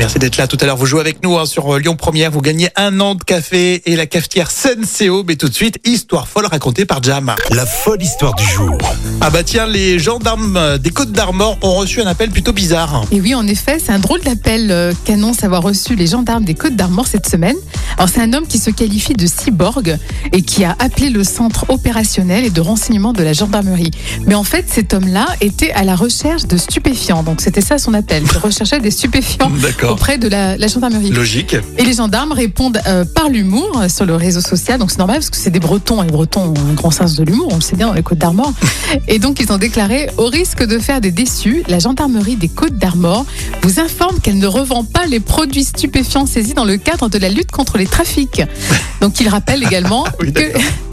merci d'être là tout à l'heure. Vous jouez avec nous hein, sur euh, Lyon Première. Vous gagnez un an de café et la cafetière Senseo. Mais tout de suite, histoire folle racontée par Jam. La folle histoire du jour. Ah bah tiens, les gendarmes euh, des Côtes d'Armor ont reçu un appel plutôt bizarre. Et oui, en effet, c'est un drôle d'appel euh, qu'annoncent avoir reçu les gendarmes des Côtes d'Armor cette semaine. Alors, c'est un homme qui se qualifie de cyborg et qui a appelé le centre opérationnel et de renseignement de la gendarmerie. Mais en fait, cet homme-là était à la recherche de stupéfiants. Donc, c'était ça son appel. Il recherchait des stupéfiants D'accord. Auprès de la, la gendarmerie. Logique. Et les gendarmes répondent euh, par l'humour euh, sur le réseau social. Donc c'est normal parce que c'est des Bretons. Et les Bretons ont un grand sens de l'humour, on le sait bien dans les Côtes d'Armor. Et donc ils ont déclaré au risque de faire des déçus, la gendarmerie des Côtes d'Armor vous informe qu'elle ne revend pas les produits stupéfiants saisis dans le cadre de la lutte contre les trafics. Donc il rappelle également Oui, que,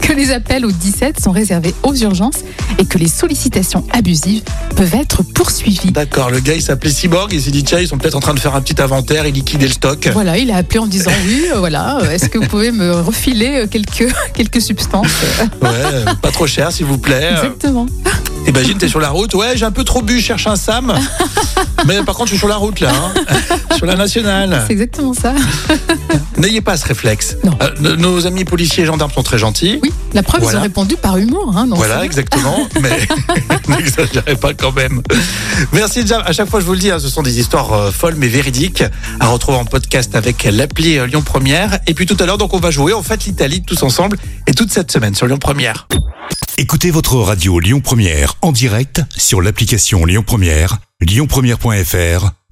que les appels au 17 sont réservés aux urgences et que les sollicitations abusives peuvent être poursuivies. D'accord, le gars il s'appelait Cyborg, il s'ait dit tiens ils sont peut-être en train de faire un petit inventaire et liquider le stock. Voilà, il a appelé en disant oui, euh, voilà, euh, est-ce que vous pouvez me refiler euh, quelques, quelques substances? Ouais, pas trop cher s'il vous plaît. Exactement. Imagine t'es sur la route, ouais j'ai un peu trop bu, je cherche un Sam. Mais par contre je suis sur la route là, hein. Sur la nationale. C'est exactement ça. N'ayez pas ce réflexe. Non. Euh, nos- amis policiers et gendarmes sont très gentils. Oui, la preuve, Voilà. ils ont répondu par humour. Hein, Voilà, exactement. Mais n'exagérez pas quand même. Merci Jam. À chaque fois, je vous le dis, hein, ce sont des histoires euh, folles mais véridiques à retrouver en podcast avec l'appli euh, Lyon Première. Et puis tout à l'heure, donc on va jouer en fait l'Italie tous ensemble et toute cette semaine sur Lyon Première. Écoutez votre radio Lyon Première en direct sur l'application Lyon Première, lyonpremière.fr